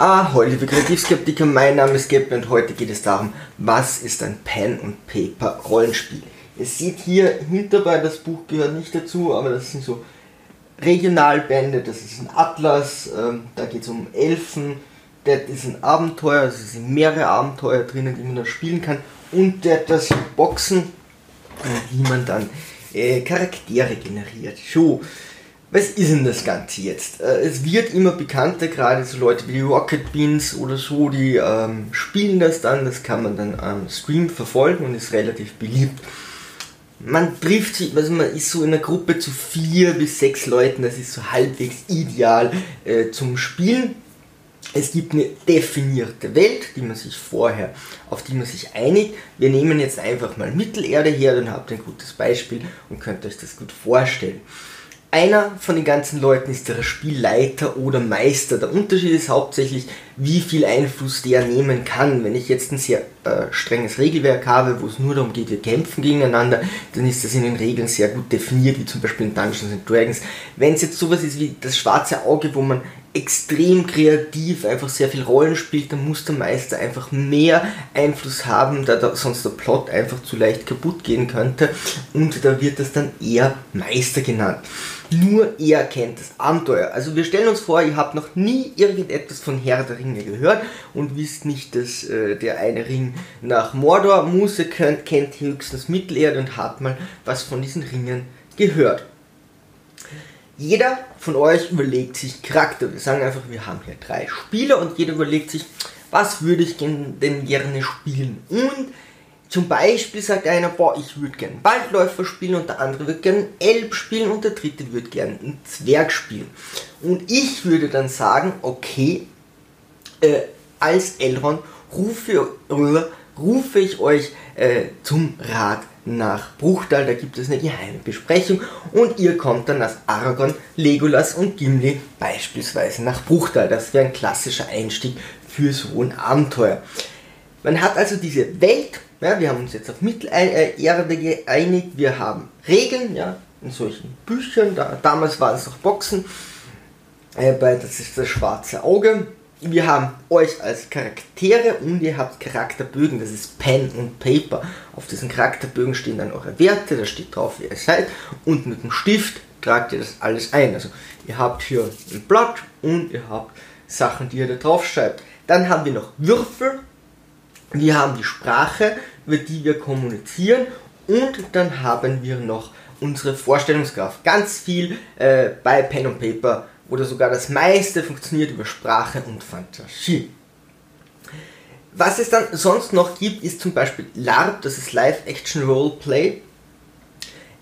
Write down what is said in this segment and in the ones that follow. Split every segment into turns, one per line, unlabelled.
Ah, heute liebe Kreativskeptiker, mein Name ist Geppe und heute geht es darum, was ist ein Pen und Paper Rollenspiel? Ihr seht hier hinterbei, das Buch gehört nicht dazu, aber das sind so Regionalbände, das ist ein Atlas, ähm, da geht es um Elfen, das ist ein Abenteuer, also es sind mehrere Abenteuer drinnen, die man da spielen kann und der das Boxen, wie man dann äh, Charaktere generiert. So, was ist denn das Ganze jetzt? Äh, es wird immer bekannter, gerade so Leute wie Rocket Beans oder so, die ähm, spielen das dann, das kann man dann am Stream verfolgen und ist relativ beliebt. Man trifft sich, also man ist so in einer Gruppe zu vier bis sechs Leuten, das ist so halbwegs ideal äh, zum Spielen. Es gibt eine definierte Welt, die man sich vorher, auf die man sich einigt. Wir nehmen jetzt einfach mal Mittelerde her, dann habt ihr ein gutes Beispiel und könnt euch das gut vorstellen. Einer von den ganzen Leuten ist der Spielleiter oder Meister. Der Unterschied ist hauptsächlich, wie viel Einfluss der nehmen kann. Wenn ich jetzt ein sehr äh, strenges Regelwerk habe, wo es nur darum geht, wir kämpfen gegeneinander, dann ist das in den Regeln sehr gut definiert, wie zum Beispiel in Dungeons and Dragons. Wenn es jetzt sowas ist wie das schwarze Auge, wo man extrem kreativ einfach sehr viel Rollen spielt, dann muss der Meister einfach mehr Einfluss haben, da, da sonst der Plot einfach zu leicht kaputt gehen könnte und da wird das dann eher Meister genannt. Nur er kennt das Abenteuer. Also wir stellen uns vor, ihr habt noch nie irgendetwas von Herr der Ringe gehört und wisst nicht, dass äh, der eine Ring nach Mordor muss. Ihr kennt höchstens Mittelerde und habt mal was von diesen Ringen gehört. Jeder von euch überlegt sich Charakter. Wir sagen einfach, wir haben hier drei Spieler und jeder überlegt sich, was würde ich denn gerne spielen. Und zum Beispiel sagt einer, boah, ich würde gerne Waldläufer spielen und der andere würde gerne Elb spielen und der dritte würde gerne einen Zwerg spielen. Und ich würde dann sagen, okay, äh, als Elrond rufe, äh, rufe ich euch äh, zum Rat nach Bruchtal, da gibt es eine geheime Besprechung und ihr kommt dann als Aragorn, Legolas und Gimli beispielsweise nach Bruchtal. Das wäre ein klassischer Einstieg für so ein Abenteuer. Man hat also diese Welt, ja, wir haben uns jetzt auf Mittelerde geeinigt, wir haben Regeln, ja, in solchen Büchern, da, damals waren es noch Boxen, äh, bei, das ist das schwarze Auge, wir haben euch als Charaktere und ihr habt Charakterbögen, das ist Pen und Paper. Auf diesen Charakterbögen stehen dann eure Werte, da steht drauf, wer ihr seid. Und mit dem Stift tragt ihr das alles ein. Also ihr habt hier ein Blatt und ihr habt Sachen, die ihr da drauf schreibt. Dann haben wir noch Würfel, wir haben die Sprache, über die wir kommunizieren und dann haben wir noch unsere Vorstellungskraft. Ganz viel äh, bei Pen und Paper oder sogar das meiste funktioniert über Sprache und Fantasie. Was es dann sonst noch gibt, ist zum Beispiel LARP, das ist Live Action Roleplay.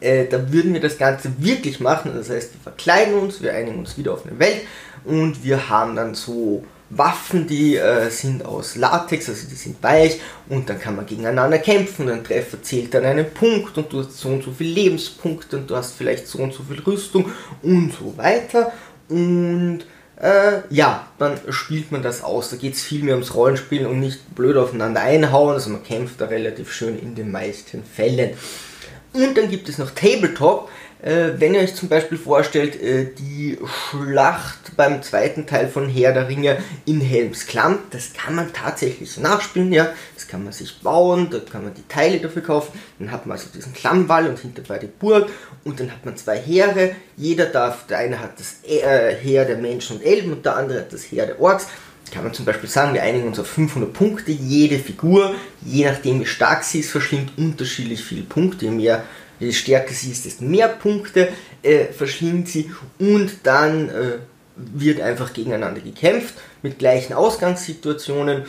Äh, da würden wir das Ganze wirklich machen, das heißt, wir verkleiden uns, wir einigen uns wieder auf eine Welt und wir haben dann so Waffen, die äh, sind aus Latex, also die sind weich und dann kann man gegeneinander kämpfen. Ein Treffer zählt dann einen Punkt und du hast so und so viele Lebenspunkte und du hast vielleicht so und so viel Rüstung und so weiter. Und äh, ja, dann spielt man das aus. Da geht es viel mehr ums Rollenspielen und nicht blöd aufeinander einhauen. Also man kämpft da relativ schön in den meisten Fällen. Und dann gibt es noch Tabletop. Äh, wenn ihr euch zum Beispiel vorstellt, äh, die Schlacht beim zweiten Teil von Herr der Ringe in Helms Klamm, das kann man tatsächlich nachspielen, ja. Das kann man sich bauen, da kann man die Teile dafür kaufen. Dann hat man also diesen Klammwall und hinterbei die Burg und dann hat man zwei Heere. Jeder darf, der eine hat das äh, Heer der Menschen und Elben und der andere hat das Heer der Orks kann man zum Beispiel sagen, wir einigen uns auf 500 Punkte. Jede Figur, je nachdem wie stark sie ist, verschlingt unterschiedlich viele Punkte. Je mehr je stärker sie ist, desto mehr Punkte äh, verschlingt sie und dann äh, wird einfach gegeneinander gekämpft mit gleichen Ausgangssituationen.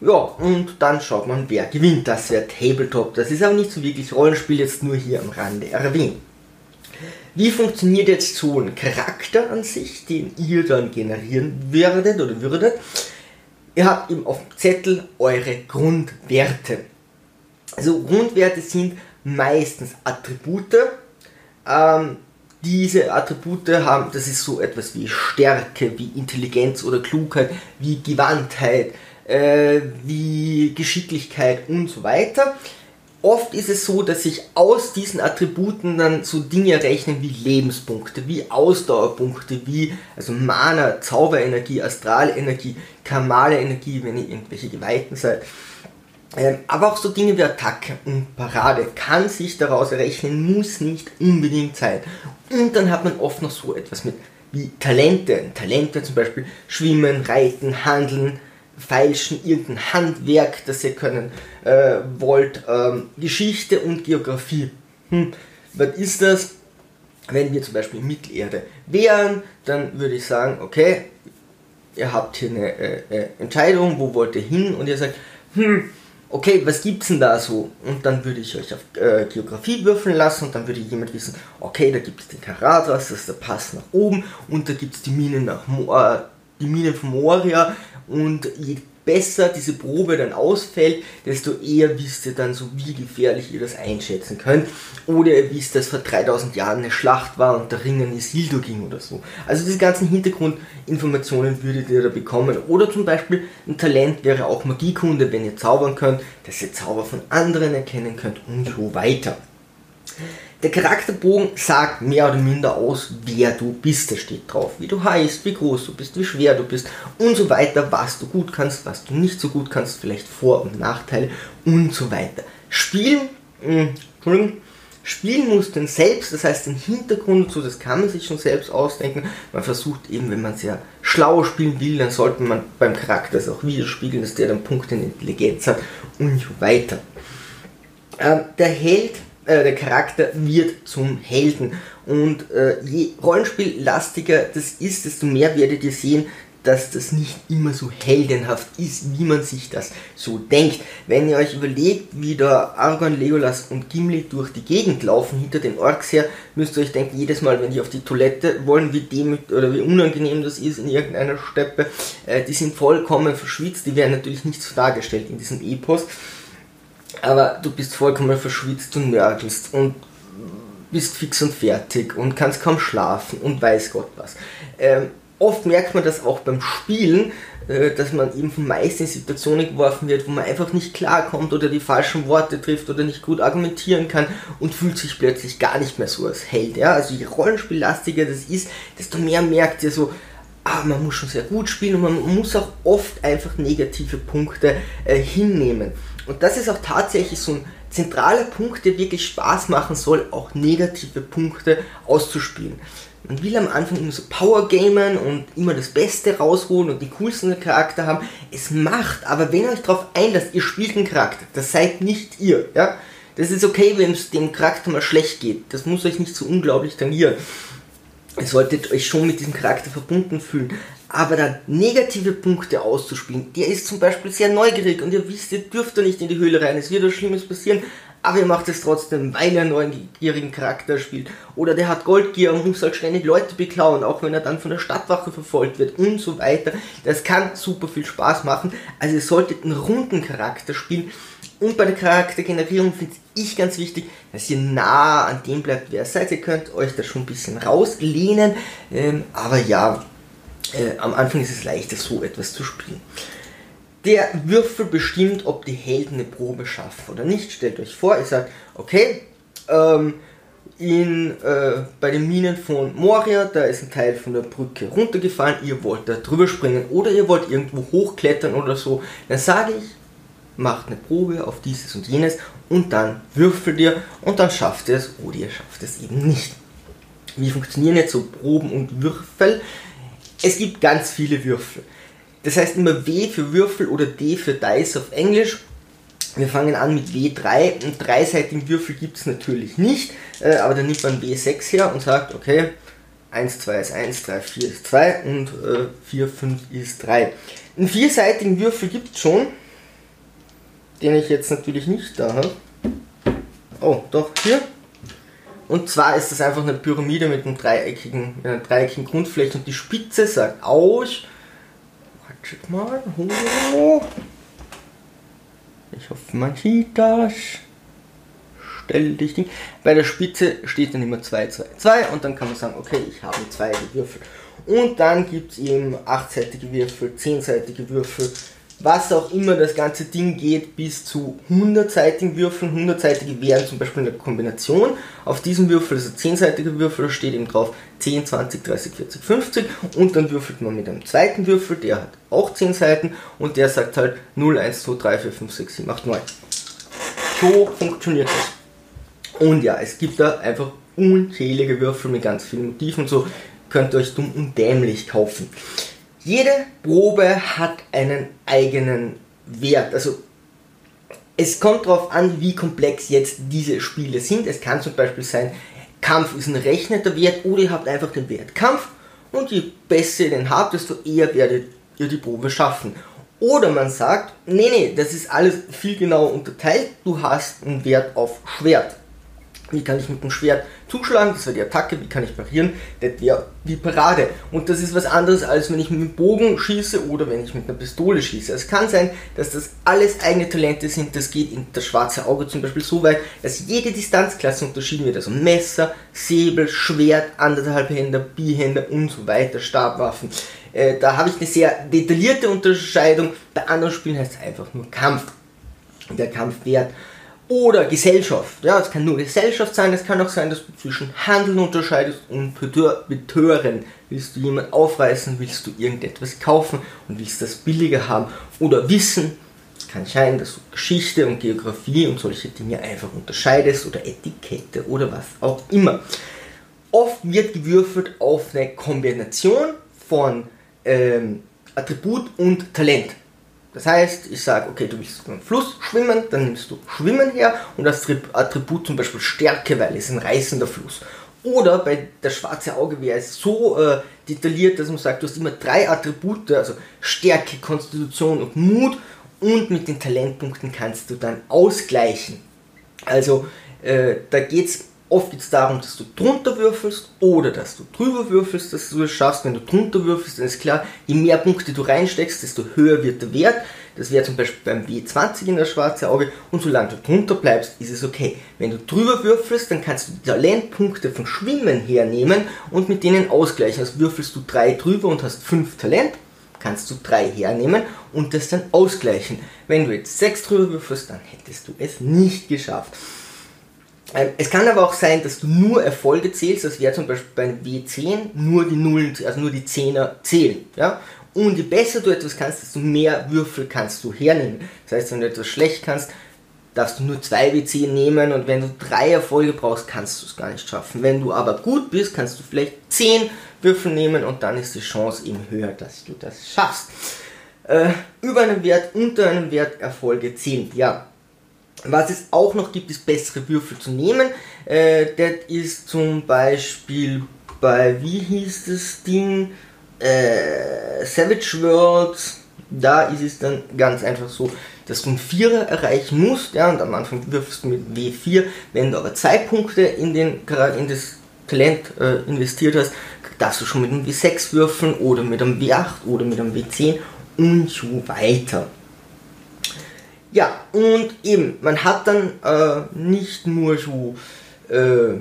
Ja, und dann schaut man, wer gewinnt. Das wäre Tabletop. Das ist aber nicht so wirklich Rollenspiel, jetzt nur hier am Rande erwähnt. Wie funktioniert jetzt so ein Charakter an sich, den ihr dann generieren werdet oder würdet? Ihr habt eben auf dem Zettel eure Grundwerte. Also Grundwerte sind meistens Attribute. Ähm, diese Attribute haben, das ist so etwas wie Stärke, wie Intelligenz oder Klugheit, wie Gewandtheit, äh, wie Geschicklichkeit und so weiter. oft ist es so, dass sich aus diesen Attributen dann so Dinge rechnen wie Lebenspunkte, wie Ausdauerpunkte, wie also Mana, Zauberenergie, Astralenergie, Kamale Energie, wenn ihr irgendwelche Geweihten seid. Ähm, aber auch so Dinge wie Attacke und Parade kann sich daraus errechnen, muss nicht unbedingt sein. Und dann hat man oft noch so etwas mit wie Talente. Talente zum Beispiel Schwimmen, Reiten, Handeln, Feilschen, irgendein Handwerk, das ihr können äh, wollt, ähm, Geschichte und Geografie. Hm, was ist das? Wenn wir zum Beispiel Mittelerde wären, dann würde ich sagen, okay, ihr habt hier eine äh, äh, Entscheidung, wo wollt ihr hin? Und ihr sagt, hm, okay, was gibt's denn da so? Und dann würde ich euch auf äh, Geografie würfeln lassen und dann würde jemand wissen, okay, da gibt es den Karatas, das ist der Pass nach oben und da gibt es die Mine nach Mo äh, die Mine von Moria und je besser diese Probe dann ausfällt, desto eher wisst ihr dann so, wie gefährlich ihr das einschätzen könnt. Oder ihr wisst, dass vor 3000 Jahren eine Schlacht war und der Ring an Isildur ging oder so. Also diese ganzen Hintergrundinformationen würdet ihr da bekommen. Oder zum Beispiel ein Talent wäre auch Magiekunde, wenn ihr zaubern könnt, dass ihr Zauber von anderen erkennen könnt und so weiter. Der Charakterbogen sagt mehr oder minder aus, wer du bist. Da steht drauf, wie du heißt, wie groß du bist, wie schwer du bist und so weiter, was du gut kannst, was du nicht so gut kannst, vielleicht Vor- und Nachteile und so weiter. Spielen, mh, hm, Spielen muss den selbst, das heißt den Hintergrund so, das kann man sich schon selbst ausdenken. Man versucht eben, wenn man sehr schlau spielen will, dann sollte man beim Charakter es auch widerspiegeln, dass der dann Punkte in Intelligenz hat und so weiter. Ähm, der Held äh, der Charakter wird zum Helden. Und äh, je rollenspiellastiger das ist, desto mehr werdet ihr sehen, dass das nicht immer so heldenhaft ist, wie man sich das so denkt. Wenn ihr euch überlegt, wie da Argon, Legolas und Gimli durch die Gegend laufen hinter den Orks her, müsst ihr euch denken, jedes Mal, wenn die auf die Toilette wollen, wie demüt oder wie unangenehm das ist in irgendeiner Steppe, äh, die sind vollkommen verschwitzt, die werden natürlich nicht so dargestellt in diesem Epos aber du bist vollkommen verschwitzt und nörgelst und bist fix und fertig und kannst kaum schlafen und weiß Gott was. Ähm, oft merkt man das auch beim Spielen, äh, dass man eben von meist in Situationen geworfen wird, wo man einfach nicht klarkommt oder die falschen Worte trifft oder nicht gut argumentieren kann und fühlt sich plötzlich gar nicht mehr so als Held. Ja? Also je rollenspiellastiger das ist, desto mehr merkt ihr so, ah, man muss schon sehr gut spielen und man muss auch oft einfach negative Punkte äh, hinnehmen. Und das ist auch tatsächlich so ein zentraler Punkt, der wirklich Spaß machen soll, auch negative Punkte auszuspielen. Man will am Anfang immer so Power gamen und immer das Beste rausholen und die coolsten Charakter haben. Es macht, aber wenn ihr euch darauf einlasst, ihr spielt einen Charakter, das seid nicht ihr, ja. Das ist okay, wenn es dem Charakter mal schlecht geht. Das muss euch nicht so unglaublich tangieren. Ihr solltet euch schon mit diesem Charakter verbunden fühlen aber dann negative Punkte auszuspielen, der ist zum Beispiel sehr neugierig und ihr wisst, ihr dürft da nicht in die Höhle rein, es wird was Schlimmes passieren, aber ihr macht es trotzdem, weil er einen neugierigen Charakter spielt. Oder der hat Goldgier und muss halt ständig Leute beklauen, auch wenn er dann von der Stadtwache verfolgt wird und so weiter. Das kann super viel Spaß machen. Also ihr solltet einen runden Charakter spielen. Und bei der Charaktergenerierung finde ich ganz wichtig, dass ihr nah an dem bleibt, wer seid. Ihr könnt euch da schon ein bisschen rauslehnen. Ähm, aber ja, äh, am Anfang ist es leichter, so etwas zu spielen. Der Würfel bestimmt, ob die Helden eine Probe schaffen oder nicht. Stellt euch vor, ihr sagt, okay, ähm, in, äh, bei den Minen von Moria, da ist ein Teil von der Brücke runtergefallen, ihr wollt da drüber springen oder ihr wollt irgendwo hochklettern oder so, dann sage ich, macht eine Probe auf dieses und jenes und dann würfelt ihr und dann schafft ihr es oder ihr schafft es eben nicht. Wie funktionieren jetzt so Proben und Würfel? Es gibt ganz viele Würfel. Das heißt immer W für Würfel oder D für Dice auf Englisch. Wir fangen an mit W3. Einen dreiseitigen Würfel gibt es natürlich nicht, äh, aber dann nimmt man W6 her und sagt, okay, 1, 2 ist 1, 3, 4 ist 2 und äh, 4, 5 ist 3. Einen vierseitigen Würfel gibt es schon, den ich jetzt natürlich nicht da habe. Oh, doch, hier. Und zwar ist das einfach eine Pyramide mit, einem dreieckigen, einer dreieckigen Grundfläche und die Spitze sagt aus. Wartet mal. Oh. Ich hoffe, man sieht das. Stell dich nicht. Bei der Spitze steht dann immer 2, 2, 2 und dann kann man sagen, okay, ich habe zwei Würfel. Und dann gibt es eben achtseitige Würfel, zehnseitige Würfel, was auch immer das ganze Ding geht bis zu 100-seitigen Würfeln. 100-seitige wären zum Beispiel eine Kombination. Auf diesem Würfel, also 10-seitiger Würfel, steht eben drauf 10, 20, 30, 40, 50 und dann würfelt man mit einem zweiten Würfel, der hat auch 10 Seiten und der sagt halt 0, 1, 2, 3, 4, 5, 6, 7, 8, 9. So funktioniert das. Und ja, es gibt da einfach unzählige Würfel mit ganz vielen Motiven so. Könnt ihr euch dumm und dämlich kaufen. Jede Probe hat einen eigenen Wert. Also es kommt darauf an, wie komplex jetzt diese Spiele sind. Es kann zum Beispiel sein, Kampf ist ein rechneter Wert oder ihr habt einfach den Wert Kampf und je besser ihr den habt, desto eher werdet ihr die Probe schaffen. Oder man sagt, nee, nee, das ist alles viel genauer unterteilt. Du hast einen Wert auf Schwert. Wie kann ich mit dem Schwert zuschlagen? Das wäre die Attacke. Wie kann ich parieren? Das wäre die Parade. Und das ist was anderes, als wenn ich mit dem Bogen schieße oder wenn ich mit einer Pistole schieße. Es kann sein, dass das alles eigene Talente sind. Das geht in das schwarze Auge zum Beispiel so weit, dass jede Distanzklasse unterschieden wird. Also Messer, Säbel, Schwert, anderthalb Hände, Bihände und so weiter, Stabwaffen. Äh, da habe ich eine sehr detaillierte Unterscheidung. Bei anderen Spielen heißt es einfach nur Kampf. Der Kampfwert oder Gesellschaft. Ja, es kann nur Gesellschaft sein, es kann auch sein, dass du zwischen Handeln unterscheidest und Betören. Willst du jemanden aufreißen, willst du irgendetwas kaufen und willst das billiger haben oder Wissen. Es kann sein, dass du Geschichte und Geografie und solche Dinge einfach unterscheidest oder Etikette oder was auch immer. Oft wird gewürfelt auf eine Kombination von ähm, Attribut und Talent. Das heißt, ich sage, okay, du willst einen Fluss schwimmen, dann nimmst du Schwimmen her und das Attribut zum Beispiel Stärke, weil es ein reißender Fluss. Oder bei der schwarze Auge wäre es so äh, detailliert, dass man sagt, du hast immer drei Attribute, also Stärke, Konstitution und Mut und mit den Talentpunkten kannst du dann ausgleichen. Also äh, da geht es Oft geht es darum, dass du drunter würfelst oder dass du drüber würfelst, dass du es schaffst. Wenn du drunter würfelst, dann ist klar, je mehr Punkte du reinsteckst, desto höher wird der Wert. Das wäre zum Beispiel beim W20 in das schwarze Auge. Und solange du drunter bleibst, ist es okay. Wenn du drüber würfelst, dann kannst du die Talentpunkte von Schwimmen hernehmen und mit denen ausgleichen. Also würfelst du drei drüber und hast fünf Talent, kannst du drei hernehmen und das dann ausgleichen. Wenn du jetzt sechs drüber würfelst, dann hättest du es nicht geschafft. Ähm, es kann aber auch sein, dass du nur Erfolge zählst, das wäre zum Beispiel beim W10 nur die Nullen, also nur die Zehner zählen. Ja? Und je besser du etwas kannst, desto mehr Würfel kannst du hernehmen. Das heißt, wenn du etwas schlecht kannst, darfst du nur zwei W10 nehmen und wenn du drei Erfolge brauchst, kannst du es gar nicht schaffen. Wenn du aber gut bist, kannst du vielleicht zehn Würfel nehmen und dann ist die Chance eben höher, dass du das schaffst. Äh, über einen Wert, unter einem Wert Erfolge zählen. Ja, was es auch noch gibt, ist bessere Würfel zu nehmen. Äh, das ist zum Beispiel bei, wie hieß das Ding? Äh, Savage Worlds. Da ist es dann ganz einfach so, dass du einen Vierer erreichen musst. Ja, und am Anfang würfelst du mit W4. Wenn du aber zwei Punkte in, den, in das Talent äh, investiert hast, darfst du schon mit einem W6 würfeln oder mit einem W8 oder mit einem W10 und so weiter. Ja, und eben, man hat dann äh, nicht nur so äh,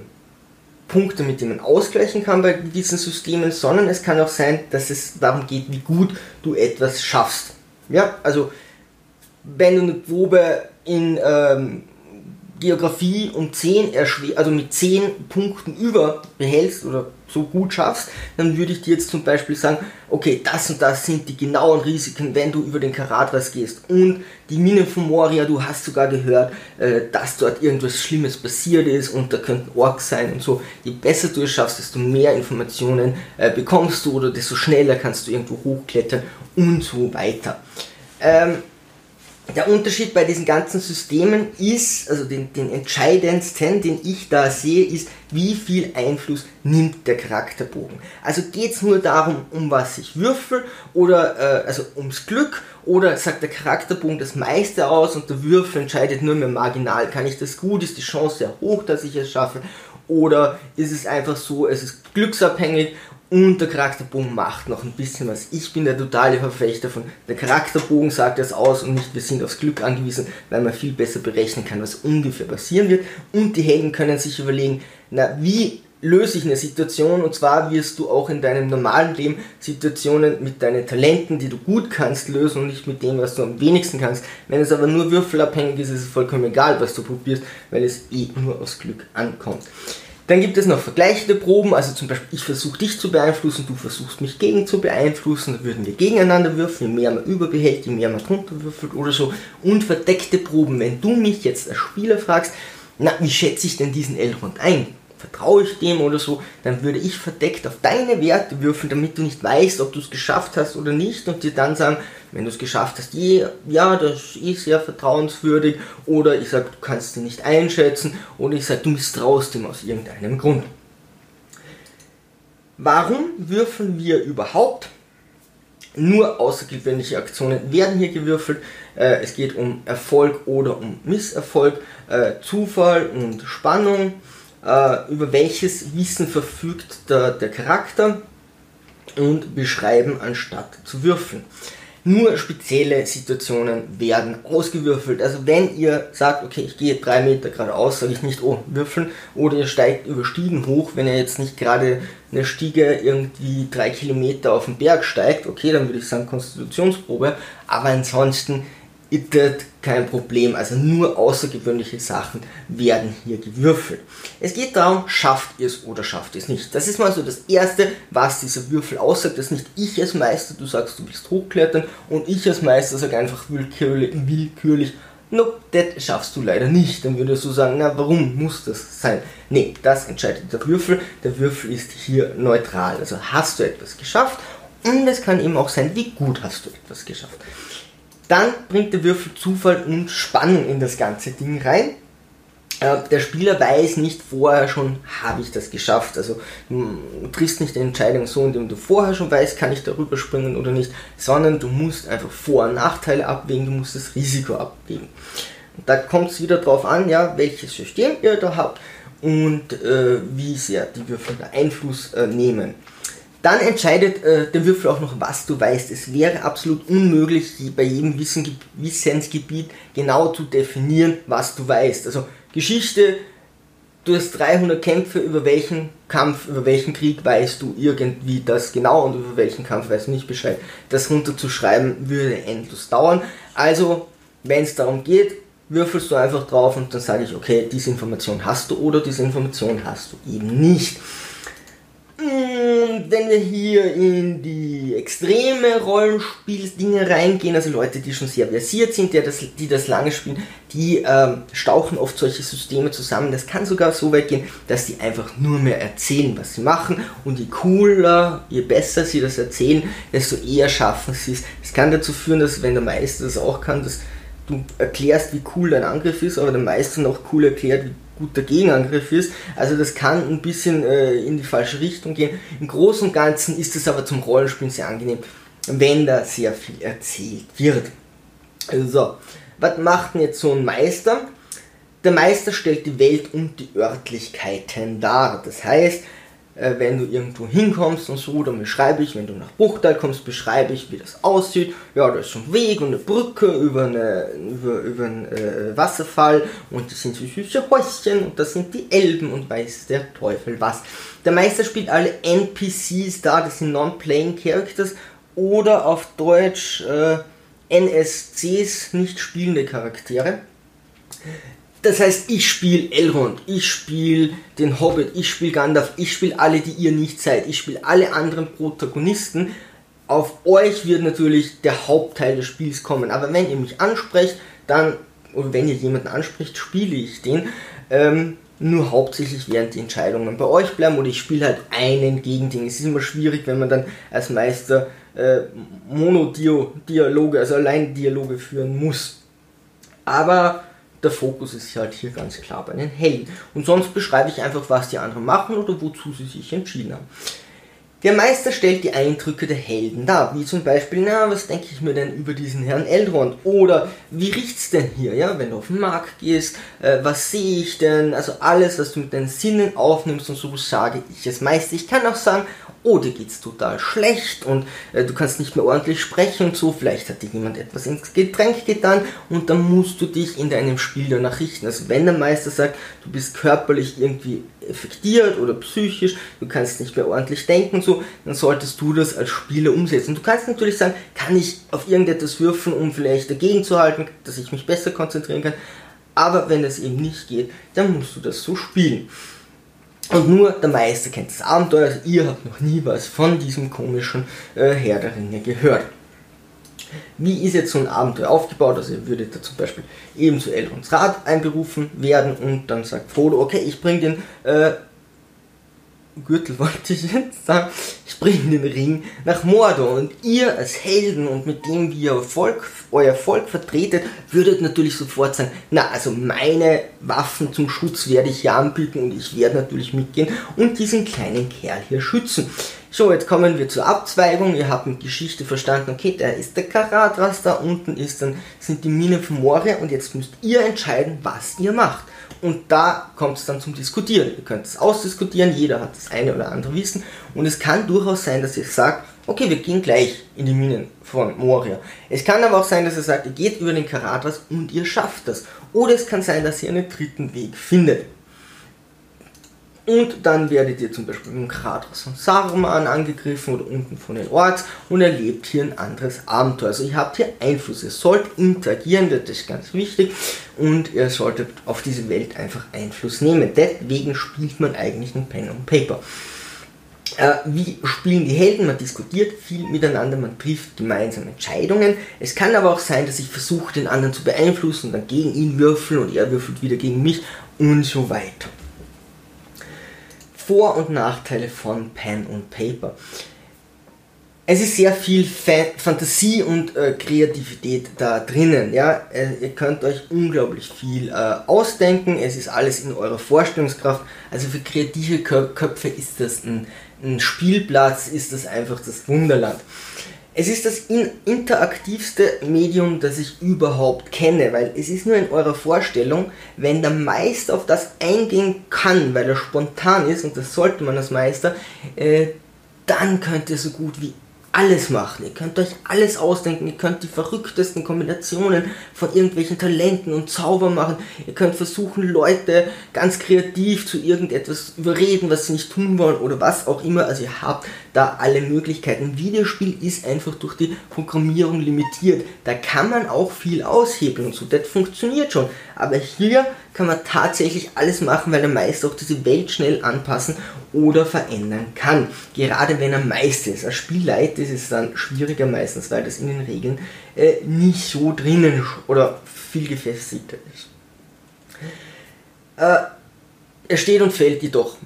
Punkte, mit denen man ausgleichen kann bei diesen Systemen, sondern es kann auch sein, dass es darum geht, wie gut du etwas schaffst. Ja, also wenn du eine Probe in ähm, Geografie um 10 also mit 10 Punkten über behältst oder so gut schaffst, dann würde ich dir jetzt zum Beispiel sagen, okay, das und das sind die genauen Risiken, wenn du über den Karatras gehst. Und die Mine von Moria, du hast sogar gehört, äh, dass dort irgendwas Schlimmes passiert ist und da könnten Orks sein und so. Je besser du es schaffst, desto mehr Informationen äh, bekommst du oder desto schneller kannst du irgendwo hochklettern und so weiter. Ähm, der Unterschied bei diesen ganzen Systemen ist, also den, den entscheidendsten, den ich da sehe, ist, wie viel Einfluss nimmt der Charakterbogen. Also geht es nur darum, um was ich würfel oder äh, also ums Glück oder sagt der Charakterbogen das meiste aus und der Würfel entscheidet nur mehr marginal. Kann ich das gut? Ist die Chance sehr hoch, dass ich es schaffe? Oder ist es einfach so, es ist glücksabhängig und der Charakterbogen macht noch ein bisschen was. Ich bin der totale Verfechter von, der Charakterbogen sagt das aus und nicht, wir sind aufs Glück angewiesen, weil man viel besser berechnen kann, was ungefähr passieren wird. Und die Helden können sich überlegen, na, wie löse ich eine Situation und zwar wirst du auch in deinem normalen Leben Situationen mit deinen Talenten, die du gut kannst, lösen und nicht mit dem, was du am wenigsten kannst. Wenn es aber nur würfelabhängig ist, ist es vollkommen egal, was du probierst, weil es eh nur aus Glück ankommt. Dann gibt es noch vergleichende Proben, also zum Beispiel ich versuche dich zu beeinflussen, du versuchst mich gegen zu beeinflussen, da würden wir gegeneinander würfeln, je mehr man überbehält, je mehr man drunter würfelt oder so. Und verdeckte Proben, wenn du mich jetzt als Spieler fragst, na, wie schätze ich denn diesen Elrond ein? Vertraue ich dem oder so, dann würde ich verdeckt auf deine Werte würfeln, damit du nicht weißt, ob du es geschafft hast oder nicht und dir dann sagen, wenn du es geschafft hast, ja, das ist sehr vertrauenswürdig oder ich sage, du kannst ihn nicht einschätzen oder ich sage, du misstraust ihm aus irgendeinem Grund. Warum würfeln wir überhaupt? Nur außergewöhnliche Aktionen werden hier gewürfelt. Äh, es geht um Erfolg oder um Misserfolg, äh, Zufall und Spannung äh, über welches Wissen verfügt der, der Charakter und beschreiben anstatt zu würfeln. Nur spezielle Situationen werden ausgewürfelt. Also wenn ihr sagt, okay, ich gehe drei Meter geradeaus, sage ich nicht, oh, würfeln. Oder ihr steigt über Stiegen hoch, wenn ihr jetzt nicht gerade eine Stiege irgendwie drei Kilometer auf den Berg steigt, okay, dann würde ich sagen Konstitutionsprobe. Aber ansonsten das kein Problem. Also nur außergewöhnliche Sachen werden hier gewürfelt. Es geht darum, schafft ihr es oder schafft ihr es nicht. Das ist mal so das Erste, was dieser Würfel aussagt, dass nicht ich als Meister, du sagst, du willst hochklettern und ich als Meister sage einfach willkürlich, willkürlich Nope, das schaffst du leider nicht. Dann würdest du sagen, na warum muss das sein? Nee, das entscheidet der Würfel. Der Würfel ist hier neutral. Also hast du etwas geschafft und es kann eben auch sein, wie gut hast du etwas geschafft. Dann bringt der Würfel Zufall und Spannung in das ganze Ding rein. Äh, der Spieler weiß nicht vorher schon, habe ich das geschafft. Also du triffst nicht die Entscheidung so, indem du vorher schon weißt, kann ich darüber springen oder nicht, sondern du musst einfach Vor- und Nachteile abwägen, du musst das Risiko abwägen. Da kommt es wieder darauf an, ja, welches System ihr da habt und äh, wie sehr die Würfel da Einfluss äh, nehmen. Dann entscheidet äh, der Würfel auch noch, was du weißt. Es wäre absolut unmöglich, bei jedem Wissen, Wissensgebiet genau zu definieren, was du weißt. Also Geschichte, du hast 300 Kämpfe, über welchen Kampf, über welchen Krieg weißt du irgendwie das genau und über welchen Kampf weißt du nicht Bescheid. Das runterzuschreiben würde endlos dauern. Also, wenn es darum geht, würfelst du einfach drauf und dann sage ich, okay, diese Information hast du oder diese Information hast du eben nicht. Und wenn wir hier in die extreme Rollenspielsdinge reingehen, also Leute, die schon sehr versiert sind, die das, die das lange spielen, die ähm, stauchen oft solche Systeme zusammen. Das kann sogar so weit gehen, dass die einfach nur mehr erzählen, was sie machen. Und je cooler, je besser sie das erzählen, desto eher schaffen sie es. Es kann dazu führen, dass wenn der Meister das auch kann, dass du erklärst, wie cool dein Angriff ist, aber der Meister noch cool erklärt, wie guter Gegenangriff ist. Also das kann ein bisschen äh, in die falsche Richtung gehen. Im Großen und Ganzen ist es aber zum Rollenspielen sehr angenehm, wenn da sehr viel erzählt wird. So, was macht denn jetzt so ein Meister? Der Meister stellt die Welt und die Örtlichkeiten dar. Das heißt, äh, wenn du irgendwo hinkommst und so, dann beschreibe ich, wenn du nach Bruchtal kommst, beschreibe ich, wie das aussieht. Ja, da ist so ein Weg und eine Brücke über, eine, über, über einen äh, Wasserfall und das sind so süße Häuschen und das sind die Elben und weiß der Teufel was. Der Meister spielt alle NPCs da, das sind Non-Playing Characters oder auf Deutsch äh, NSCs, nicht spielende Charaktere. Das heißt, ich spiele Elrond, ich spiele den Hobbit, ich spiele Gandalf, ich spiele alle, die ihr nicht seid, ich spiele alle anderen Protagonisten. Auf euch wird natürlich der Hauptteil des Spiels kommen. Aber wenn ihr mich ansprecht, dann, oder wenn ihr jemanden anspricht, spiele ich den. Ähm, nur hauptsächlich während die Entscheidungen bei euch bleiben oder ich spiele halt einen Gegending. Es ist immer schwierig, wenn man dann als Meister äh, Monodialoge, also allein Dialoge führen muss. Aber der Fokus ist halt hier ganz klar bei den Helden. Und sonst beschreibe ich einfach, was die anderen machen oder wozu sie sich entschieden haben. Der Meister stellt die Eindrücke der Helden dar, wie zum Beispiel, na, was denke ich mir denn über diesen Herrn Elrond? Oder wie riecht's denn hier, ja, wenn du auf den Markt gehst, äh, was sehe ich denn? Also alles, was du mit deinen Sinnen aufnimmst und so sage ich als Meister. Ich kann auch sagen, oh, dir geht's total schlecht und äh, du kannst nicht mehr ordentlich sprechen und so, vielleicht hat dir jemand etwas ins Getränk getan und dann musst du dich in deinem Spiel danach richten. Also wenn der Meister sagt, du bist körperlich irgendwie effektiert oder psychisch, du kannst nicht mehr ordentlich denken und so, dann solltest du das als Spieler umsetzen. Du kannst natürlich sagen, kann ich auf irgendetwas würfeln, um vielleicht dagegen zu halten, dass ich mich besser konzentrieren kann, aber wenn das eben nicht geht, dann musst du das so spielen. Und nur der Meister kennt das Abenteuer, also ihr habt noch nie was von diesem komischen äh, Herr der Ringe gehört. Wie ist jetzt so ein Abenteuer aufgebaut? Also ihr würdet da zum Beispiel eben zu Elrons Rat einberufen werden und dann sagt Frodo, okay, ich bringe den äh, Gürtel wollte ich jetzt sagen, bringe den Ring nach Mordor und ihr als Helden und mit dem wie ihr Volk, euer Volk vertretet, würdet natürlich sofort sagen, na also meine Waffen zum Schutz werde ich hier anbieten und ich werde natürlich mitgehen und diesen kleinen Kerl hier schützen. So, jetzt kommen wir zur Abzweigung. Ihr habt mit Geschichte verstanden, okay, da ist der Karatras, da unten ist dann, sind die Minen von Moria und jetzt müsst ihr entscheiden, was ihr macht. Und da kommt es dann zum Diskutieren. Ihr könnt es ausdiskutieren, jeder hat das eine oder andere Wissen. Und es kann durchaus sein, dass ihr sagt, okay, wir gehen gleich in die Minen von Moria. Es kann aber auch sein, dass ihr sagt, ihr geht über den Karatras und ihr schafft das. Oder es kann sein, dass ihr einen dritten Weg findet. Und dann werdet ihr zum Beispiel im Kratos von Saruman angegriffen oder unten von den Orks und erlebt hier ein anderes Abenteuer. Also ihr habt hier Einfluss, ihr sollt interagieren, das ist ganz wichtig und ihr solltet auf diese Welt einfach Einfluss nehmen. Deswegen spielt man eigentlich ein Pen und Paper. Äh, wie spielen die Helden? Man diskutiert viel miteinander, man trifft gemeinsam Entscheidungen. Es kann aber auch sein, dass ich versuche, den anderen zu beeinflussen und dann gegen ihn würfeln und er würfelt wieder gegen mich und so weiter. Vor- und Nachteile von Pen und Paper. Es ist sehr viel Fa Fantasie und äh, Kreativität da drinnen. Ja? Äh, ihr könnt euch unglaublich viel äh, ausdenken. Es ist alles in eurer Vorstellungskraft. Also für kreative Köpfe ist das ein, ein Spielplatz, ist das einfach das Wunderland. Es ist das interaktivste Medium, das ich überhaupt kenne, weil es ist nur in eurer Vorstellung, wenn der Meister auf das eingehen kann, weil er spontan ist, und das sollte man als Meister, äh, dann könnt ihr so gut wie alles machen. Ihr könnt euch alles ausdenken. Ihr könnt die verrücktesten Kombinationen von irgendwelchen Talenten und Zauber machen. Ihr könnt versuchen, Leute ganz kreativ zu irgendetwas überreden, was sie nicht tun wollen oder was auch immer. Also ihr habt da alle Möglichkeiten. Videospiel ist einfach durch die Programmierung limitiert. Da kann man auch viel aushebeln und so. Das funktioniert schon. Aber hier kann man tatsächlich alles machen, weil der Meister auch diese Welt schnell anpassen oder verändern kann. Gerade wenn er Meister ist. Als Spielleiter ist es dann schwieriger meistens, weil das in den Regeln äh, nicht so drinnen oder viel gefestigter ist. Äh, er steht und fällt jedoch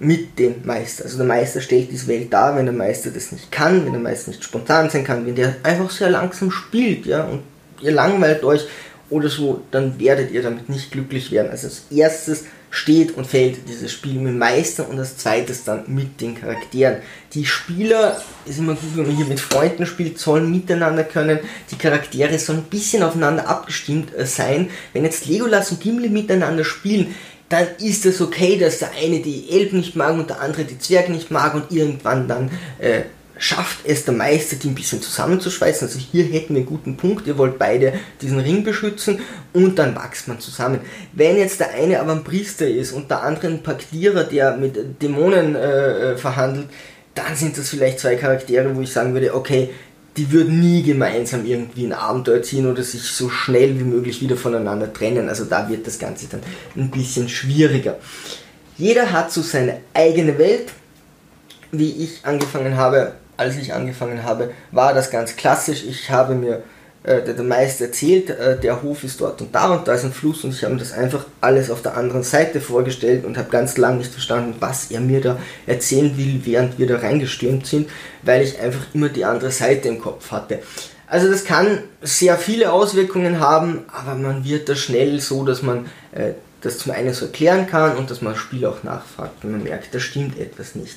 mit dem Meister. Also der Meister stellt diese Welt dar, wenn der Meister das nicht kann, wenn der Meister nicht spontan sein kann, wenn der einfach sehr langsam spielt, ja, und ihr langweilt euch oder so, dann werdet ihr damit nicht glücklich werden. Also als erstes steht und fällt dieses Spiel mit dem Meister und als zweites dann mit den Charakteren. Die Spieler, ist immer gut, wenn man hier mit Freunden spielt, sollen miteinander können. Die Charaktere sollen ein bisschen aufeinander abgestimmt äh, sein. Wenn jetzt Legolas und Gimli miteinander spielen, dann ist es okay, dass der eine die Elben nicht mag und der andere die Zwerge nicht mag und irgendwann dann äh, schafft es der Meister, die ein bisschen zusammenzuschweißen. Also hier hätten wir einen guten Punkt, ihr wollt beide diesen Ring beschützen und dann wächst man zusammen. Wenn jetzt der eine aber ein Priester ist und der andere ein Paktierer, der mit Dämonen äh verhandelt, dann sind das vielleicht zwei Charaktere, wo ich sagen würde, okay, die würden nie gemeinsam irgendwie ein Abenteuer ziehen oder sich so schnell wie möglich wieder voneinander trennen. Also da wird das Ganze dann ein bisschen schwieriger. Jeder hat so seine eigene Welt. Wie ich angefangen habe, als ich angefangen habe, war das ganz klassisch. Ich habe mir der, der Meister erzählt, äh, der Hof ist dort und da und da ist ein Fluss und ich habe mir das einfach alles auf der anderen Seite vorgestellt und habe ganz lange nicht verstanden, was er mir da erzählen will, während wir da reingestürmt sind, weil ich einfach immer die andere Seite im Kopf hatte. Also das kann sehr viele Auswirkungen haben, aber man wird da schnell so, dass man äh, das zum einen so erklären kann und dass man das Spiel auch nachfragt, wenn man merkt, da stimmt etwas nicht.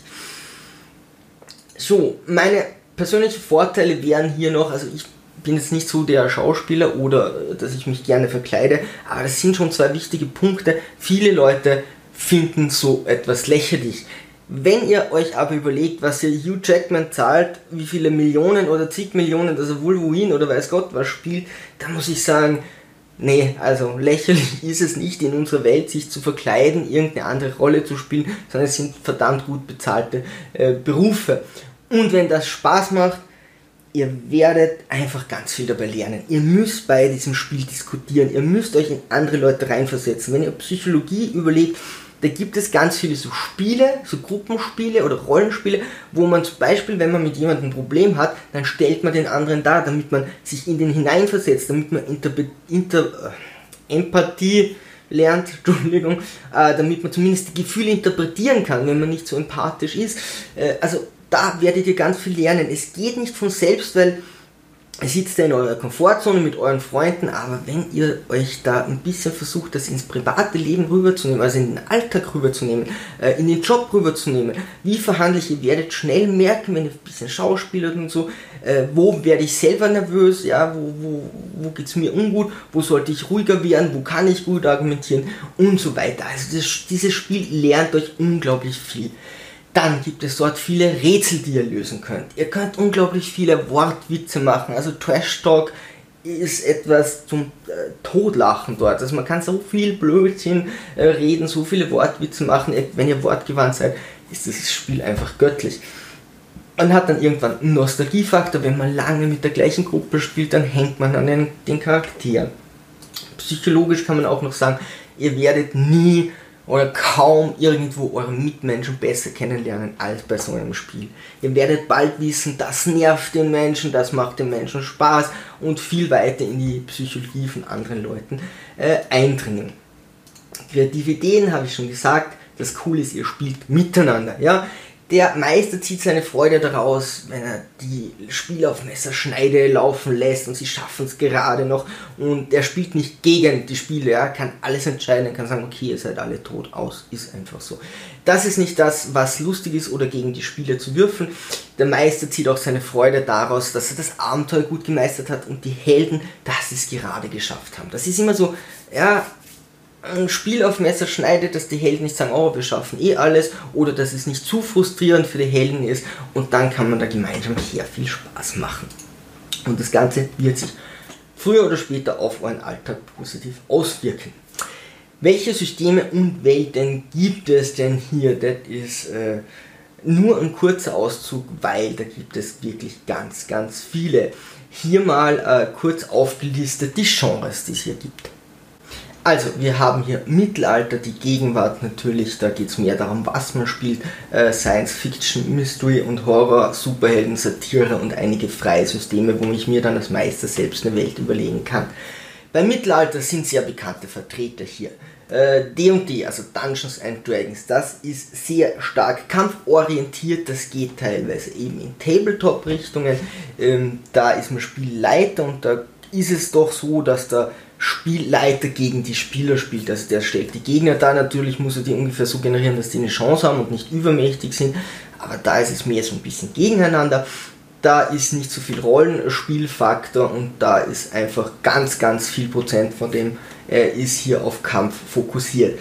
So, meine persönlichen Vorteile wären hier noch, also ich bin jetzt nicht so der Schauspieler oder äh, dass ich mich gerne verkleide, aber das sind schon zwei wichtige Punkte. Viele Leute finden so etwas lächerlich. Wenn ihr euch aber überlegt, was ihr Hugh Jackman zahlt, wie viele Millionen oder zig Millionen, dass er Wolverine oder weiß Gott was spielt, dann muss ich sagen, nee, also lächerlich ist es nicht in unserer Welt, sich zu verkleiden, irgendeine andere Rolle zu spielen, sondern es sind verdammt gut bezahlte äh, Berufe. Und wenn das Spaß macht, ihr werdet einfach ganz viel dabei lernen. Ihr müsst bei diesem Spiel diskutieren, ihr müsst euch in andere Leute reinversetzen. Wenn ihr Psychologie überlegt, da gibt es ganz viele so Spiele, so Gruppenspiele oder Rollenspiele, wo man zum Beispiel, wenn man mit jemandem ein Problem hat, dann stellt man den anderen da, damit man sich in den hineinversetzt, damit man Interpre Inter äh, Empathie lernt, Entschuldigung, äh, damit man zumindest die Gefühle interpretieren kann, wenn man nicht so empathisch ist. Äh, also da werdet ihr ganz viel lernen. Es geht nicht von selbst, weil ihr sitzt da in eurer Komfortzone mit euren Freunden, aber wenn ihr euch da ein bisschen versucht, das ins private Leben rüberzunehmen, also in den Alltag rüberzunehmen, äh, in den Job rüberzunehmen, wie verhandle ich, ihr werdet schnell merken, wenn ihr ein bisschen schauspielert und so, äh, wo werde ich selber nervös, ja, wo, wo, wo geht es mir ungut, wo sollte ich ruhiger werden, wo kann ich gut argumentieren und so weiter. Also das, dieses Spiel lernt euch unglaublich viel. Dann gibt es dort viele Rätsel, die ihr lösen könnt. Ihr könnt unglaublich viele Wortwitze machen. Also Trash Talk ist etwas zum äh, Todlachen dort. Also man kann so viel Blödsinn äh, reden, so viele Wortwitze machen. Wenn ihr wortgewandt seid, ist das Spiel einfach göttlich. Man hat dann irgendwann einen Nostalgiefaktor. Wenn man lange mit der gleichen Gruppe spielt, dann hängt man an den, den Charakteren. Psychologisch kann man auch noch sagen, ihr werdet nie oder kaum irgendwo eure Mitmenschen besser kennenlernen als bei so einem Spiel. Ihr werdet bald wissen, das nervt den Menschen, das macht den Menschen Spaß und viel weiter in die Psychologie von anderen Leuten äh, eindringen. Kreative Ideen habe ich schon gesagt. Das Coole ist, ihr spielt miteinander. Ja? Der Meister zieht seine Freude daraus, wenn er die Spieler auf Messerschneide laufen lässt und sie schaffen es gerade noch. Und er spielt nicht gegen die Spieler, er kann alles entscheiden, er kann sagen, okay, ihr seid alle tot aus, ist einfach so. Das ist nicht das, was lustig ist oder gegen die Spieler zu würfeln. Der Meister zieht auch seine Freude daraus, dass er das Abenteuer gut gemeistert hat und die Helden, dass sie es gerade geschafft haben. Das ist immer so, ja, ein Spiel auf Messer schneidet, dass die Helden nicht sagen, oh, wir schaffen eh alles, oder dass es nicht zu frustrierend für die Helden ist und dann kann man da gemeinsam sehr viel Spaß machen. Und das Ganze wird sich früher oder später auf euren Alltag positiv auswirken. Welche Systeme und Welten gibt es denn hier? Das ist äh, nur ein kurzer Auszug, weil da gibt es wirklich ganz, ganz viele. Hier mal äh, kurz aufgelistet die Genres, die es hier gibt. Also, wir haben hier Mittelalter, die Gegenwart natürlich, da geht es mehr darum, was man spielt, äh, Science Fiction, Mystery und Horror, Superhelden, Satire und einige freie Systeme, wo ich mir dann als Meister selbst eine Welt überlegen kann. Beim Mittelalter sind sehr bekannte Vertreter hier. D&D, äh, also Dungeons and Dragons, das ist sehr stark kampforientiert, das geht teilweise eben in Tabletop-Richtungen, ähm, da ist man Spielleiter und da ist es doch so, dass da Spielleiter gegen die Spieler spielt. Also der stellt die Gegner da, natürlich muss er die ungefähr so generieren, dass die eine Chance haben und nicht übermächtig sind. Aber da ist es mehr so ein bisschen gegeneinander. Da ist nicht so viel Rollenspielfaktor und da ist einfach ganz, ganz viel Prozent von dem äh, ist hier auf Kampf fokussiert.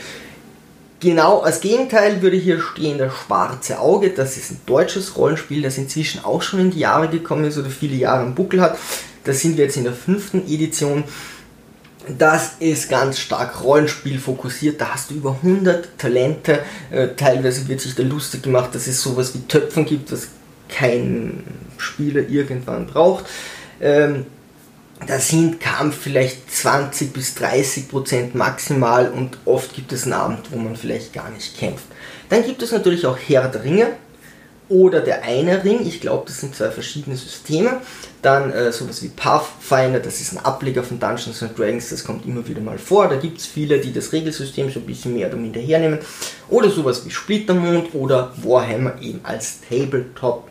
Genau als Gegenteil würde hier stehen das Schwarze Auge. Das ist ein deutsches Rollenspiel, das inzwischen auch schon in die Jahre gekommen ist oder viele Jahre im Buckel hat. Da sind wir jetzt in der fünften Edition das ist ganz stark Rollenspiel fokussiert. Da hast du über 100 Talente. Äh, teilweise wird sich da lustig gemacht, dass es sowas wie Töpfen gibt, was kein Spieler irgendwann braucht. Ähm, da sind Kampf vielleicht 20 bis 30 Prozent maximal und oft gibt es einen Abend, wo man vielleicht gar nicht kämpft. Dann gibt es natürlich auch Herr der Ringe oder der eine Ring. Ich glaube, das sind zwei verschiedene Systeme. Dann äh, sowas wie Pathfinder, das ist ein Ableger von Dungeons and Dragons, das kommt immer wieder mal vor. Da gibt es viele, die das Regelsystem so ein bisschen mehr oder minder hernehmen. Oder sowas wie Splittermond oder Warhammer eben als Tabletop.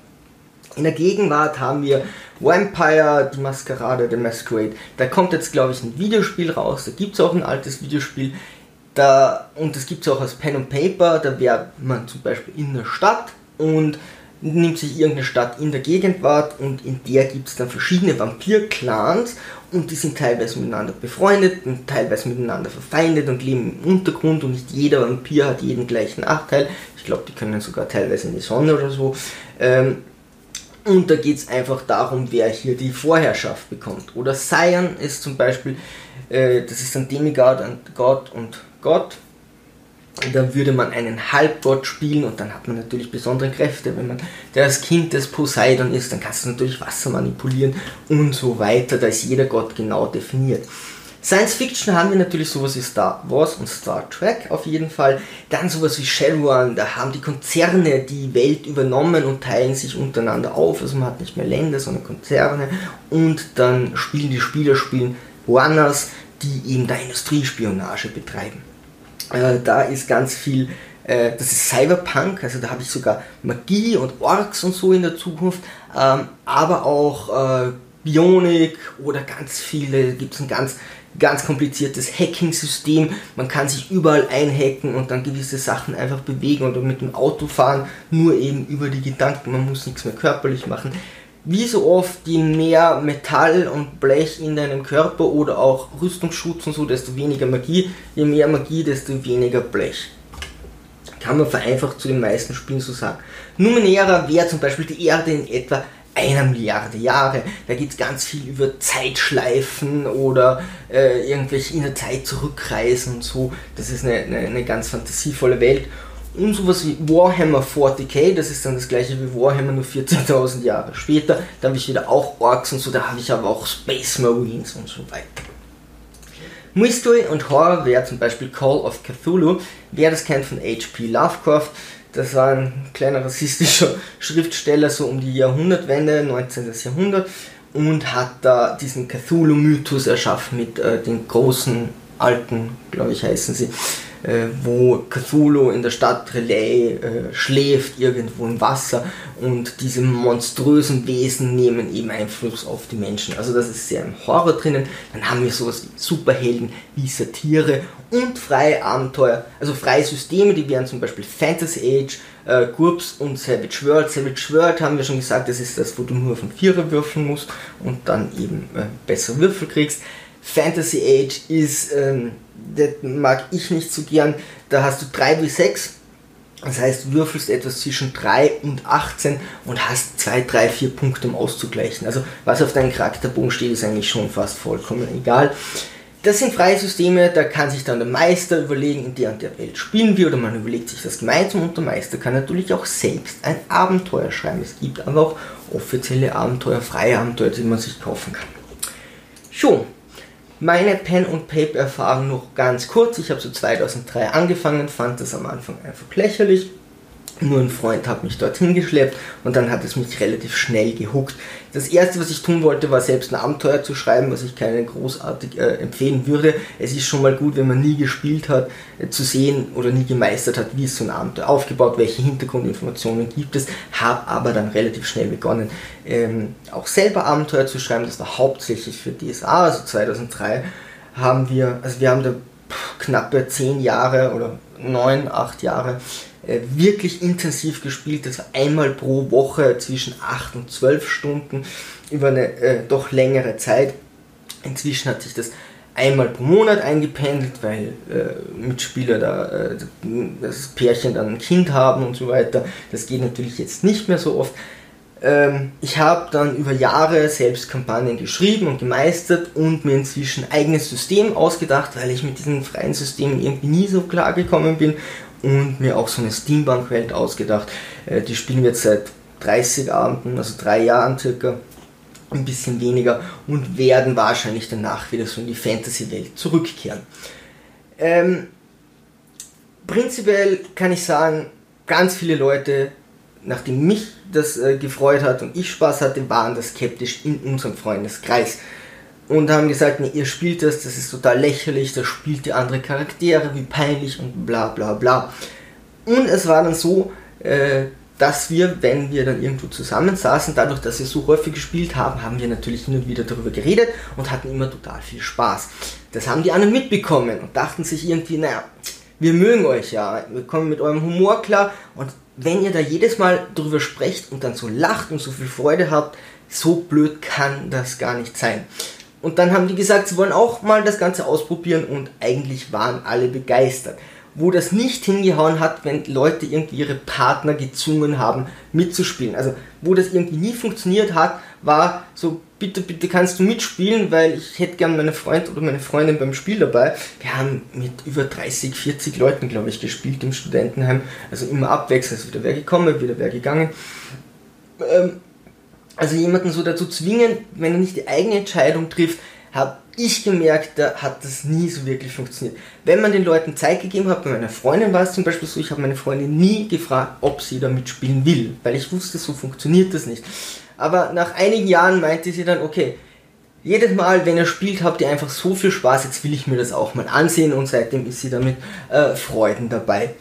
In der Gegenwart haben wir Vampire, die Maskerade, The Masquerade. Da kommt jetzt, glaube ich, ein Videospiel raus. Da gibt es auch ein altes Videospiel. Da, und das gibt es auch als Pen und Paper. Da wäre man zum Beispiel in der Stadt und nimmt sich irgendeine Stadt in der Gegend wahr und in der gibt es dann verschiedene Vampir-Clans und die sind teilweise miteinander befreundet und teilweise miteinander verfeindet und leben im Untergrund und nicht jeder Vampir hat jeden gleichen Nachteil. Ich glaube, die können sogar teilweise in die Sonne oder so. Ähm, und da geht es einfach darum, wer hier die Vorherrschaft bekommt. Oder Sion ist zum Beispiel, äh, das ist ein Demigod und Gott und Gott da würde man einen Halbgott spielen und dann hat man natürlich besondere Kräfte. Wenn man das Kind des Poseidon ist, dann kannst du natürlich Wasser manipulieren und so weiter. Da ist jeder Gott genau definiert. Science Fiction haben wir natürlich sowas wie Star Wars und Star Trek auf jeden Fall. Dann sowas wie Shadowrun, da haben die Konzerne die Welt übernommen und teilen sich untereinander auf. Also man hat nicht mehr Länder, sondern Konzerne. Und dann spielen die Spieler spielen Runners, die eben da Industriespionage betreiben. Äh, da ist ganz viel, äh, das ist Cyberpunk, also da habe ich sogar Magie und Orks und so in der Zukunft, ähm, aber auch äh, Bionik oder ganz viele, gibt es ein ganz, ganz kompliziertes Hacking-System. Man kann sich überall einhacken und dann gewisse Sachen einfach bewegen oder mit dem Auto fahren, nur eben über die Gedanken, man muss nichts mehr körperlich machen wie so oft, je mehr Metall und Blech in deinem Körper oder auch Rüstungsschutz und so, desto weniger Magie. Je mehr Magie, desto weniger Blech. Kann man vereinfacht zu den meisten Spielen so sagen. Numenera wäre zum Beispiel die Erde in etwa einer Milliarde Jahre. Da geht es ganz viel über Zeitschleifen oder äh, irgendwelche in der Zeit zurückreisen und so. Das ist eine, eine, eine ganz fantasievolle Welt und sowas wie Warhammer 40k, das ist dann das gleiche wie Warhammer nur 14.000 Jahre später. Da habe ich wieder auch Orks und so, da habe ich aber auch Space Marines und so weiter. Mystery und Horror wäre zum Beispiel Call of Cthulhu. Wer das kennt von H.P. Lovecraft, das war ein kleiner rassistischer Schriftsteller so um die Jahrhundertwende, 19. Jahrhundert, und hat da diesen Cthulhu-Mythos erschaffen mit äh, den großen alten, glaube ich, heißen sie, äh, wo Cthulhu in der Stadt Relay äh, schläft, irgendwo im Wasser und diese monströsen Wesen nehmen eben Einfluss auf die Menschen. Also das ist sehr im Horror drinnen. Dann haben wir sowas wie Superhelden, wie Satire und freie Abenteuer, also freie Systeme, die wären zum Beispiel Fantasy Age, äh, GURPS und Savage World. Savage World haben wir schon gesagt, das ist das, wo du nur von Vierer würfeln musst und dann eben äh, bessere Würfel kriegst. Fantasy Age ist, ähm, das mag ich nicht so gern, da hast du 3 wie 6, das heißt, würfelst etwas zwischen 3 und 18 und hast 2, 3, 4 Punkte, um auszugleichen. Also, was auf deinem Charakterbogen steht, ist eigentlich schon fast vollkommen egal. Das sind freie Systeme, da kann sich dann der Meister überlegen, in der und der Welt spielen wir, oder man überlegt sich das gemeinsam und der Meister kann natürlich auch selbst ein Abenteuer schreiben. Es gibt aber auch offizielle Abenteuer, freie Abenteuer, die man sich kaufen kann. Schon, meine Pen- und Paper-Erfahrung noch ganz kurz. Ich habe so 2003 angefangen, fand das am Anfang einfach lächerlich. Nur ein Freund hat mich dorthin geschleppt und dann hat es mich relativ schnell gehuckt. Das erste, was ich tun wollte, war selbst ein Abenteuer zu schreiben, was ich keinen großartig äh, empfehlen würde. Es ist schon mal gut, wenn man nie gespielt hat, äh, zu sehen oder nie gemeistert hat, wie ist so ein Abenteuer aufgebaut, welche Hintergrundinformationen gibt es. Habe aber dann relativ schnell begonnen, ähm, auch selber Abenteuer zu schreiben. Das war hauptsächlich für DSA, also 2003 haben wir, also wir haben da knappe 10 Jahre oder 9, 8 Jahre wirklich intensiv gespielt. Das war einmal pro Woche zwischen 8 und 12 Stunden über eine äh, doch längere Zeit. Inzwischen hat sich das einmal pro Monat eingependelt, weil äh, Mitspieler da äh, das Pärchen dann ein Kind haben und so weiter. Das geht natürlich jetzt nicht mehr so oft. Ähm, ich habe dann über Jahre selbst Kampagnen geschrieben und gemeistert und mir inzwischen ein eigenes System ausgedacht, weil ich mit diesen freien Systemen irgendwie nie so klar gekommen bin und mir auch so eine Steambank-Welt ausgedacht. Äh, die spielen wir jetzt seit 30 Abenden, also drei Jahren circa, ein bisschen weniger und werden wahrscheinlich danach wieder so in die Fantasy-Welt zurückkehren. Ähm, prinzipiell kann ich sagen, ganz viele Leute, nachdem mich das äh, gefreut hat und ich Spaß hatte, waren das skeptisch in unserem Freundeskreis und haben gesagt, nee, ihr spielt das, das ist total lächerlich, das spielt die andere Charaktere, wie peinlich und bla bla bla. Und es war dann so, äh, dass wir, wenn wir dann irgendwo zusammensaßen, dadurch, dass wir so häufig gespielt haben, haben wir natürlich hin und wieder darüber geredet und hatten immer total viel Spaß. Das haben die anderen mitbekommen und dachten sich irgendwie, naja, wir mögen euch ja, wir kommen mit eurem Humor klar und wenn ihr da jedes Mal drüber sprecht und dann so lacht und so viel Freude habt, so blöd kann das gar nicht sein. Und dann haben die gesagt, sie wollen auch mal das Ganze ausprobieren und eigentlich waren alle begeistert. Wo das nicht hingehauen hat, wenn Leute irgendwie ihre Partner gezwungen haben mitzuspielen. Also wo das irgendwie nie funktioniert hat, war so, bitte, bitte kannst du mitspielen, weil ich hätte gern meine Freund oder meine Freundin beim Spiel dabei. Wir haben mit über 30, 40 Leuten, glaube ich, gespielt im Studentenheim. Also immer abwechselnd, wieder wer gekommen, wieder wer gegangen. Ähm, also jemanden so dazu zwingen, wenn er nicht die eigene Entscheidung trifft, habe ich gemerkt, da hat das nie so wirklich funktioniert. Wenn man den Leuten Zeit gegeben hat, bei meiner Freundin war es zum Beispiel so, ich habe meine Freundin nie gefragt, ob sie da mitspielen will, weil ich wusste, so funktioniert das nicht. Aber nach einigen Jahren meinte sie dann, okay, jedes Mal, wenn ihr spielt, habt ihr einfach so viel Spaß, jetzt will ich mir das auch mal ansehen und seitdem ist sie damit äh, Freuden dabei.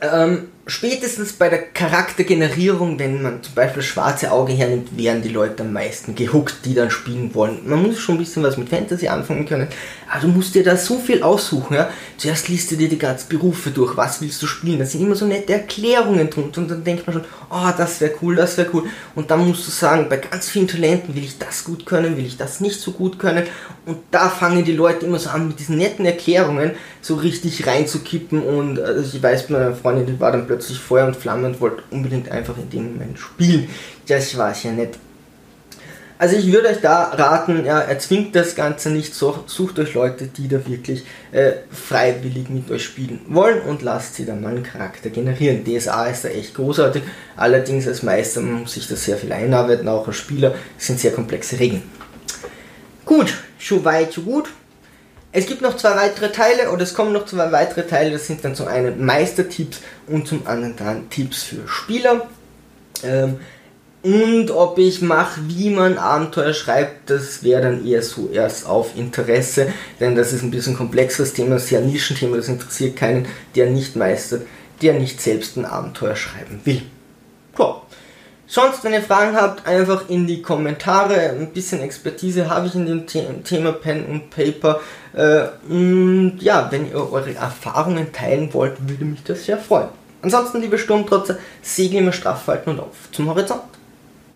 Ähm, spätestens bei der Charaktergenerierung, wenn man zum Beispiel schwarze Auge hernimmt, werden die Leute am meisten gehuckt, die dann spielen wollen. Man muss schon ein bisschen was mit Fantasy anfangen können, aber du musst dir da so viel aussuchen. Ja? Zuerst liest du dir die ganzen Berufe durch, was willst du spielen, da sind immer so nette Erklärungen drunter und dann denkt man schon, oh, das wäre cool, das wäre cool. Und dann musst du sagen, bei ganz vielen Talenten will ich das gut können, will ich das nicht so gut können. Und da fangen die Leute immer so an, mit diesen netten Erklärungen so richtig reinzukippen. Und also ich weiß, meine Freundin, die war dann plötzlich Feuer und Flamme und wollte unbedingt einfach in dem Moment spielen. Das war es ja nicht. Also ich würde euch da raten, ja, erzwingt das Ganze nicht, sucht euch Leute, die da wirklich äh, freiwillig mit euch spielen wollen und lasst sie dann mal einen Charakter generieren. DSA ist da echt großartig, allerdings als Meister muss sich das sehr viel einarbeiten, auch als Spieler, sind sehr komplexe Regeln. Gut, schon weit, so gut. Es gibt noch zwei weitere Teile oder es kommen noch zwei weitere Teile. Das sind dann zum einen Meistertipps und zum anderen dann Tipps für Spieler. Ähm, und ob ich mache, wie man Abenteuer schreibt, das wäre dann eher so erst auf Interesse, denn das ist ein bisschen komplexeres Thema, sehr Nischenthema, das interessiert keinen, der nicht meistert, der nicht selbst ein Abenteuer schreiben will. Klar. Sonst, wenn ihr Fragen habt, einfach in die Kommentare. Ein bisschen Expertise habe ich in dem The Thema Pen und Paper. Äh, und ja, wenn ihr eure Erfahrungen teilen wollt, würde mich das sehr freuen. Ansonsten, liebe Sturmtrotzer, Segel immer straff halten und auf zum Horizont.